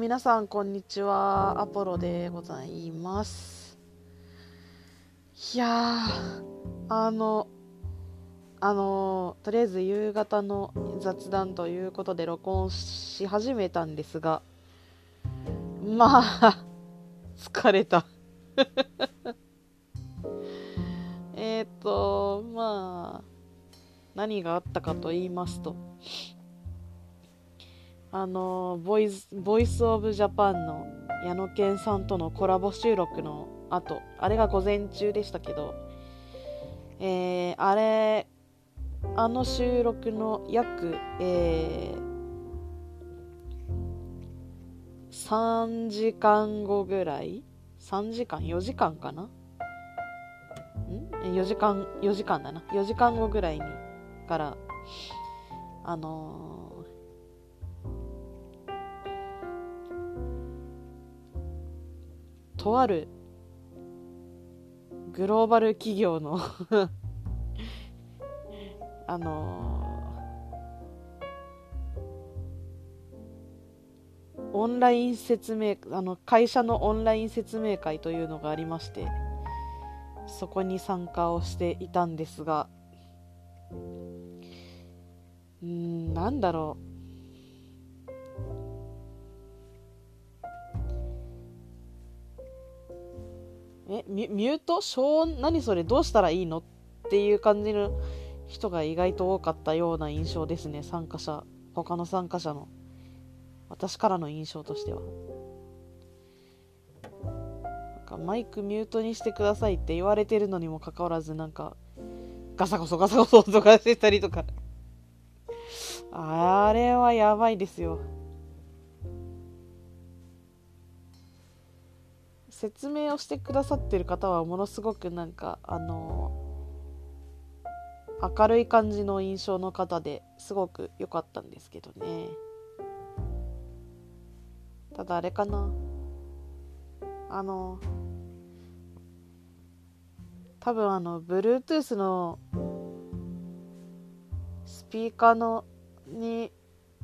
皆さんこんにちは。アポロでございます。いやあのあのとりあえず夕方の雑談ということで録音し始めたんですがまあ 疲れた。えっとまあ何があったかと言いますとあの Voice Voice of Japan の矢野健さんとのコラボ収録の後あれが午前中でしたけど、えー、あれあの収録の約、えー、3時間後ぐらい？3時間？4時間かな？ん ?4 時間4時間だな。4時間後ぐらいにからあのーとあるグローバル企業の あのー、オンライン説明あの会社のオンライン説明会というのがありましてそこに参加をしていたんですがうんなんだろう。えミュート？消音？何それ？どうしたらいいの？っていう感じの人が意外と多かったような印象ですね。参加者。他の参加者の。私からの印象としては。なんかマイクミュートにしてくださいって言われてるのにもかかわらずなんかガサゴソガサゴソとかしてたりとか。あれはやばいですよ。説明をしてくださってる方はものすごくなんかあの明るい感じの印象の方ですごく良かったんですけどね。ただあれかな。あの多分あの Bluetooth のスピーカーのに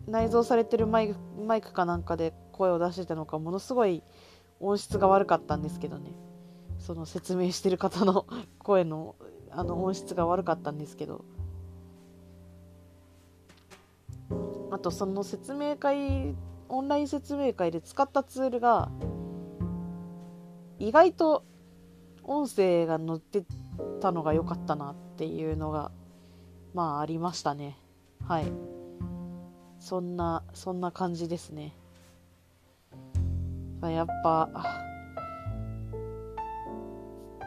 内蔵されてるマイクマイクかなんかで声を出してたのかものすごい音質が悪かったんですけどね。その説明してる方の 声のあの音質が悪かったんですけど。あとその説明会オンライン説明会で使ったツールが意外と音声が載ってたのが良かったなっていうのがまあありましたね。はい。そんなそんな感じですね。やっぱ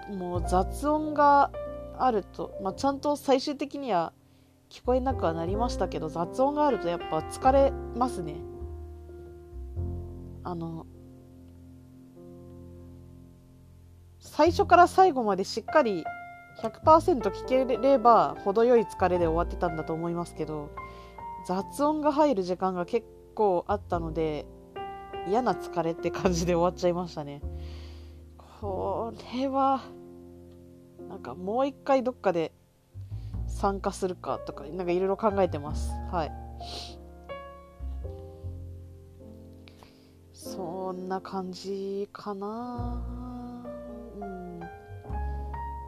もう雑音があると、まあ、ちゃんと最終的には聞こえなくはなりましたけど雑音があるとやっぱ疲れますね。あの最初から最後までしっかり100%聞ければ程よい疲れで終わってたんだと思いますけど雑音が入る時間が結構あったので嫌な疲れって感じで終わっちゃいましたね。これはなんかもう一回どっかで参加するかとかなんかいろいろ考えてます。はい。そんな感じかな。うん。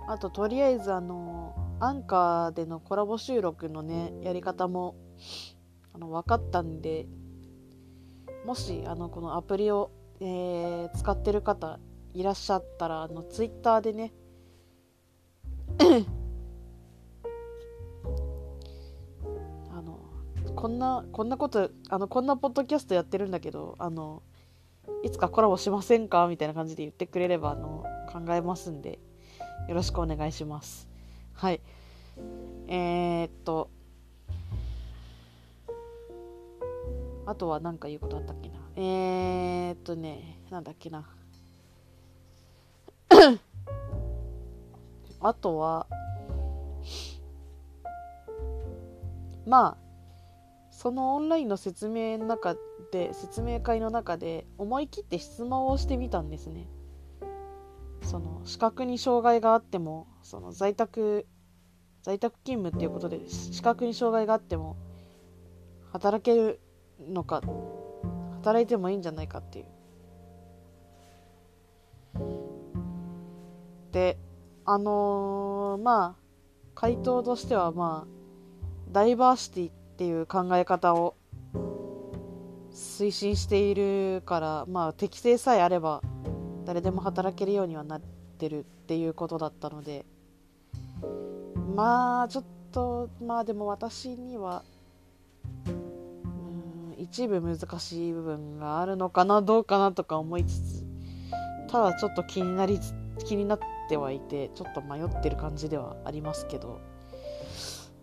あととりあえずあのアンカーでのコラボ収録のねやり方もあの分かったんでもしあのこのアプリを、えー、使ってる方いらっしゃったらあのツイッターでね あのこんなこんなことあのこんなポッドキャストやってるんだけどあのいつかコラボしませんか？みたいな感じで言ってくれればあの考えますんでよろしくお願いします。はい。えー、っとあとは何か言うことあったっけな？えー、っとねなんだっけな？あとはまあそのオンラインの説明の中で説明会の中で思い切って質問をしてみたんですね。その視覚に障害があってもその在宅在宅勤務っていうことで視覚に障害があっても働けるのか働いてもいいんじゃないかっていう。であのー、まあ回答としてはまあダイバーシティっていう考え方を推進しているからまあ適性さえあれば誰でも働けるようにはなってるっていうことだったのでまあちょっとまあでも私には一部難しい部分があるのかなどうかなとか思いつつただちょっと気になり気になってはいてちょっと迷ってる感じではありますけど。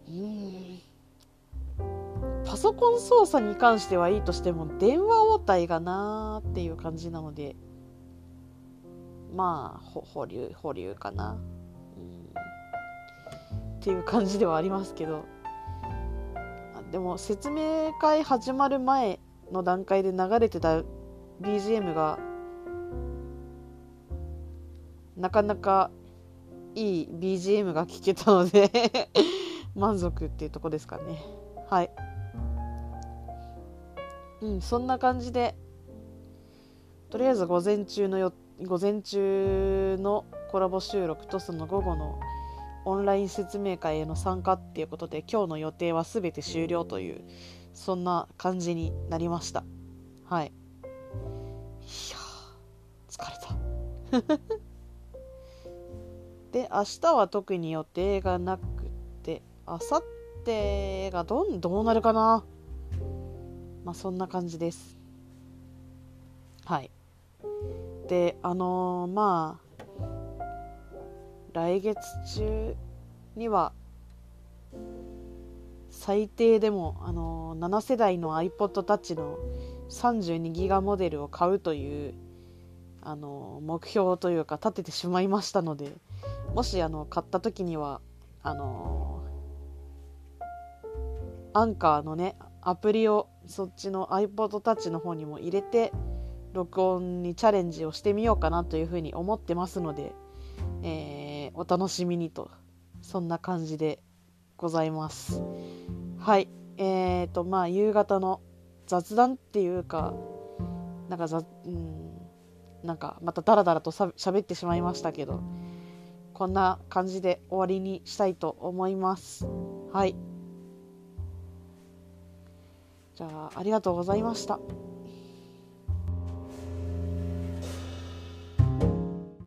うん。パソコン操作に関してはいいとしても電話応対がなーっていう感じなのでまあ保留保留かな、うん、っていう感じではありますけど。でも説明会始まる前の段階で流れてた BGM がなかなかいい BGM が聴けたので 満足っていうとこですかね。はい。うんそんな感じでとりあえず午前中のよ午前中のコラボ収録とその午後のオンライン説明会への参加っていうことで今日の予定は全て終了というそんな感じになりました。はい。いや疲れた。で明日は特に予定がなくて明後日がどんどうなるかな？まあそんな感じです。はい。であのー、まあ来月中には最低でも、あのー、7世代の iPod Touch の32ギガモデルを買うという、あのー、目標というか立ててしまいましたのでもしあの買った時にはあのアンカーのねアプリをそっちの iPod Touch の方にも入れて録音にチャレンジをしてみようかなというふうに思ってますので、えー、お楽しみにとそんな感じでございますはいえーとまあ夕方の雑談っていうかなんかざうんなんかまたダラダラとしゃべってしまいましたけどこんな感じで終わりにしたいと思います。はい。じゃあ、ありがとうございました。